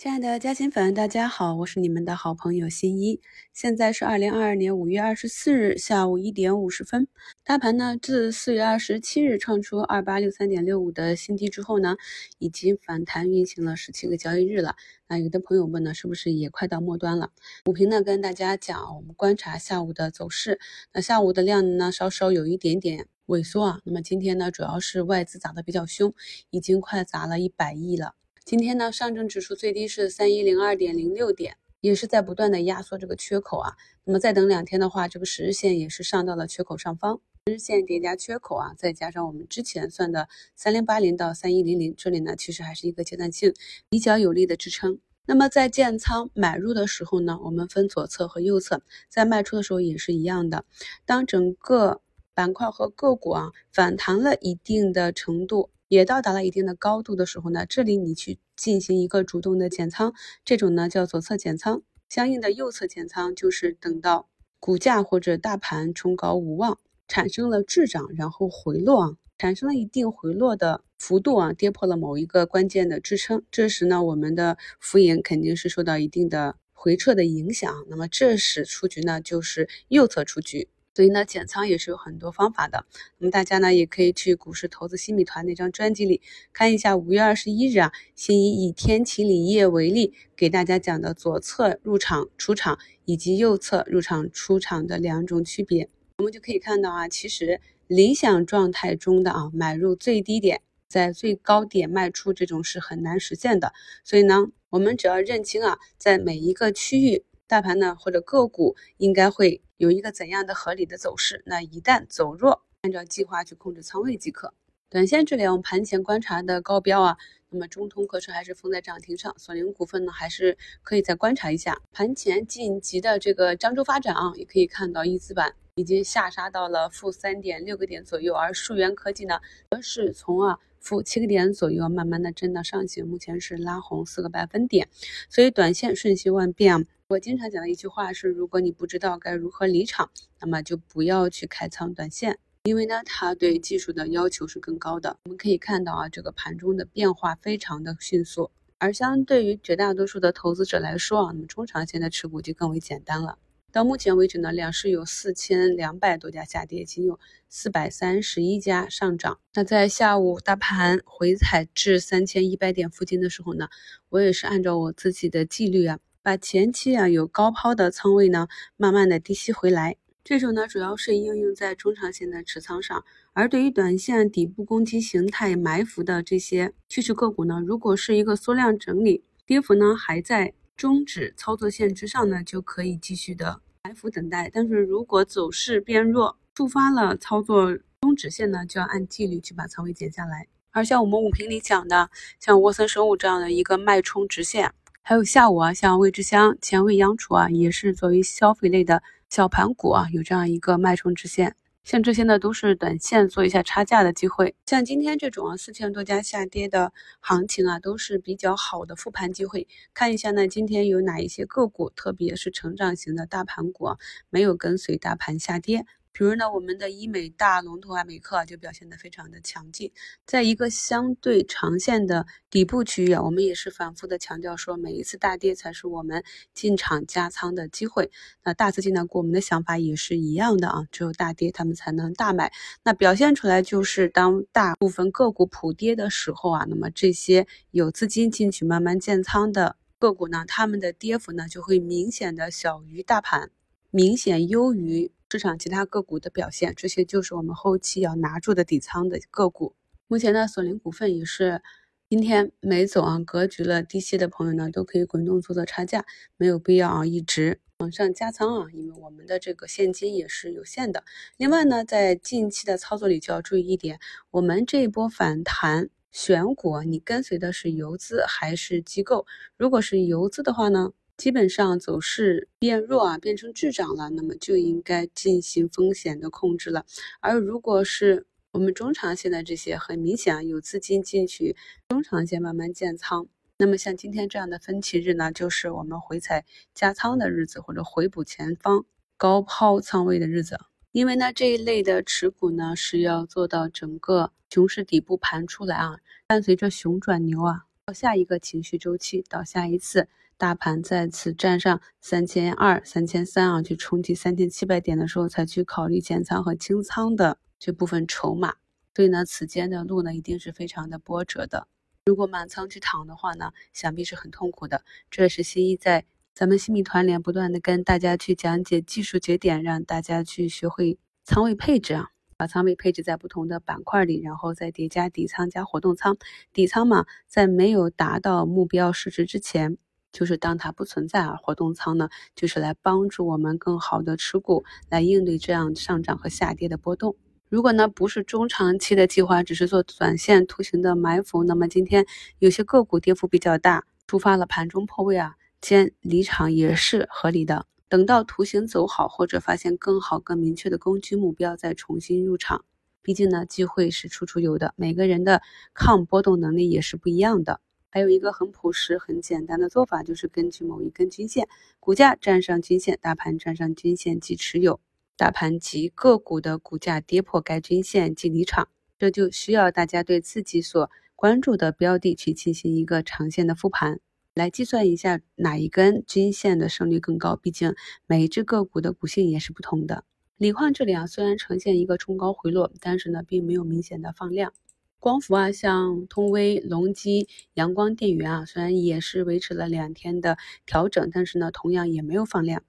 亲爱的嘉兴粉，大家好，我是你们的好朋友新一。现在是二零二二年五月二十四日下午一点五十分。大盘呢，自四月二十七日创出二八六三点六五的新低之后呢，已经反弹运行了十七个交易日了。那有的朋友问呢，是不是也快到末端了？股评呢，跟大家讲，我们观察下午的走势。那下午的量呢，稍稍有一点点萎缩啊。那么今天呢，主要是外资砸的比较凶，已经快砸了一百亿了。今天呢，上证指数最低是三一零二点零六点，也是在不断的压缩这个缺口啊。那么再等两天的话，这个十日线也是上到了缺口上方，十日线叠加缺口啊，再加上我们之前算的三零八零到三一零零，这里呢其实还是一个阶段性比较有力的支撑。那么在建仓买入的时候呢，我们分左侧和右侧，在卖出的时候也是一样的。当整个板块和个股啊反弹了一定的程度。也到达了一定的高度的时候呢，这里你去进行一个主动的减仓，这种呢叫左侧减仓，相应的右侧减仓就是等到股价或者大盘冲高无望，产生了滞涨，然后回落啊，产生了一定回落的幅度啊，跌破了某一个关键的支撑，这时呢，我们的浮盈肯定是受到一定的回撤的影响，那么这时出局呢，就是右侧出局。所以呢，减仓也是有很多方法的。那么大家呢，也可以去股市投资新米团那张专辑里看一下。五月二十一日啊，新一以天齐锂业为例，给大家讲的左侧入场、出场以及右侧入场、出场的两种区别，我们就可以看到啊，其实理想状态中的啊，买入最低点，在最高点卖出，这种是很难实现的。所以呢，我们只要认清啊，在每一个区域。大盘呢，或者个股应该会有一个怎样的合理的走势？那一旦走弱，按照计划去控制仓位即可。短线这里我们盘前观察的高标啊，那么中通客车还是封在涨停上，索林股份呢还是可以再观察一下。盘前晋级的这个漳州发展啊，也可以看到一字板已经下杀到了负三点六个点左右，而数源科技呢，则是从啊负七个点左右慢慢的震荡上行，目前是拉红四个百分点，所以短线瞬息万变啊。我经常讲的一句话是：如果你不知道该如何离场，那么就不要去开仓短线，因为呢，它对技术的要求是更高的。我们可以看到啊，这个盘中的变化非常的迅速，而相对于绝大多数的投资者来说啊，那么中长线的持股就更为简单了。到目前为止呢，两市有四千两百多家下跌，仅有四百三十一家上涨。那在下午大盘回踩至三千一百点附近的时候呢，我也是按照我自己的纪律啊。把前期啊有高抛的仓位呢，慢慢的低吸回来。这种呢主要是应用在中长线的持仓上，而对于短线底部攻击形态埋伏的这些趋势个股呢，如果是一个缩量整理，跌幅呢还在终止操作线之上呢，就可以继续的埋伏等待。但是如果走势变弱，触发了操作终止线呢，就要按纪律去把仓位减下来。而像我们五评里讲的，像沃森生物这样的一个脉冲直线。还有下午啊，像味之香、前卫央储啊，也是作为消费类的小盘股啊，有这样一个脉冲直线。像这些呢，都是短线做一下差价的机会。像今天这种啊，四千多家下跌的行情啊，都是比较好的复盘机会。看一下呢，今天有哪一些个股，特别是成长型的大盘股啊，没有跟随大盘下跌。比如呢，我们的医美大龙头啊，美克就表现得非常的强劲，在一个相对长线的底部区域啊，我们也是反复的强调说，每一次大跌才是我们进场加仓的机会。那大资金呢，跟我们的想法也是一样的啊，只有大跌他们才能大买。那表现出来就是当大部分个股普跌的时候啊，那么这些有资金进去慢慢建仓的个股呢，他们的跌幅呢就会明显的小于大盘，明显优于。市场其他个股的表现，这些就是我们后期要拿住的底仓的个股。目前呢，索林股份也是今天没走啊，格局了低吸的朋友呢，都可以滚动做做差价，没有必要啊一直往上加仓啊，因为我们的这个现金也是有限的。另外呢，在近期的操作里就要注意一点，我们这一波反弹选股，你跟随的是游资还是机构？如果是游资的话呢？基本上走势变弱啊，变成滞涨了，那么就应该进行风险的控制了。而如果是我们中长线的这些，很明显啊，有资金进去中长线慢慢建仓，那么像今天这样的分歧日呢，就是我们回踩加仓的日子，或者回补前方高抛仓位的日子。因为呢，这一类的持股呢，是要做到整个熊市底部盘出来啊，伴随着熊转牛啊。到下一个情绪周期，到下一次大盘再次站上三千二、三千三啊，去冲击三千七百点的时候，才去考虑减仓和清仓的这部分筹码。所以呢，此间的路呢，一定是非常的波折的。如果满仓去躺的话呢，想必是很痛苦的。这是新一在咱们新米团联不断的跟大家去讲解技术节点，让大家去学会仓位配置啊。把仓位配置在不同的板块里，然后再叠加底仓加活动仓。底仓嘛，在没有达到目标市值之前，就是当它不存在啊。活动仓呢，就是来帮助我们更好的持股，来应对这样上涨和下跌的波动。如果呢不是中长期的计划，只是做短线图形的埋伏，那么今天有些个股跌幅比较大，触发了盘中破位啊，先离场也是合理的。等到图形走好，或者发现更好、更明确的攻击目标，再重新入场。毕竟呢，机会是处处有的，每个人的抗波动能力也是不一样的。还有一个很朴实、很简单的做法，就是根据某一根均线，股价站上均线，大盘站上均线即持有；大盘及个股的股价跌破该均线即离场。这就需要大家对自己所关注的标的去进行一个长线的复盘。来计算一下哪一根均线的胜率更高？毕竟每一只个股的股性也是不同的。锂矿这里啊，虽然呈现一个冲高回落，但是呢，并没有明显的放量。光伏啊，像通威、隆基、阳光电源啊，虽然也是维持了两天的调整，但是呢，同样也没有放量。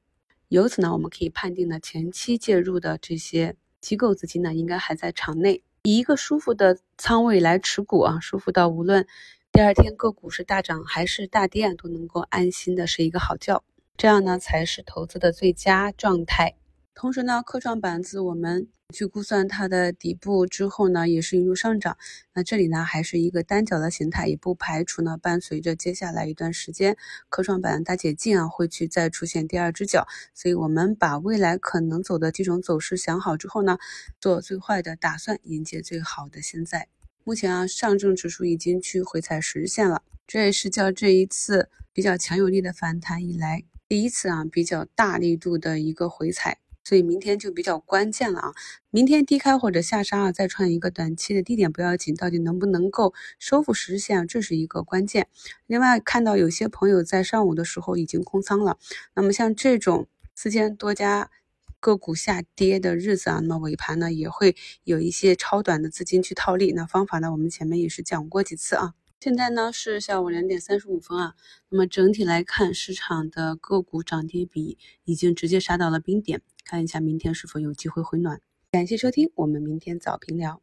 由此呢，我们可以判定呢，前期介入的这些机构资金呢，应该还在场内，以一个舒服的仓位来持股啊，舒服到无论。第二天个股是大涨还是大跌，都能够安心的睡一个好觉，这样呢才是投资的最佳状态。同时呢，科创板自我们去估算它的底部之后呢，也是一路上涨。那这里呢还是一个单脚的形态，也不排除呢伴随着接下来一段时间科创板大解禁啊，会去再出现第二只脚。所以我们把未来可能走的几种走势想好之后呢，做最坏的打算，迎接最好的现在。目前啊，上证指数已经去回踩十日线了，这也是较这一次比较强有力的反弹以来第一次啊比较大力度的一个回踩，所以明天就比较关键了啊！明天低开或者下杀啊，再创一个短期的低点不要紧，到底能不能够收复十日线，这是一个关键。另外看到有些朋友在上午的时候已经空仓了，那么像这种四千多家。个股下跌的日子啊，那么尾盘呢也会有一些超短的资金去套利。那方法呢，我们前面也是讲过几次啊。现在呢是下午两点三十五分啊。那么整体来看，市场的个股涨跌比已经直接杀到了冰点。看一下明天是否有机会回暖。感谢收听，我们明天早评聊。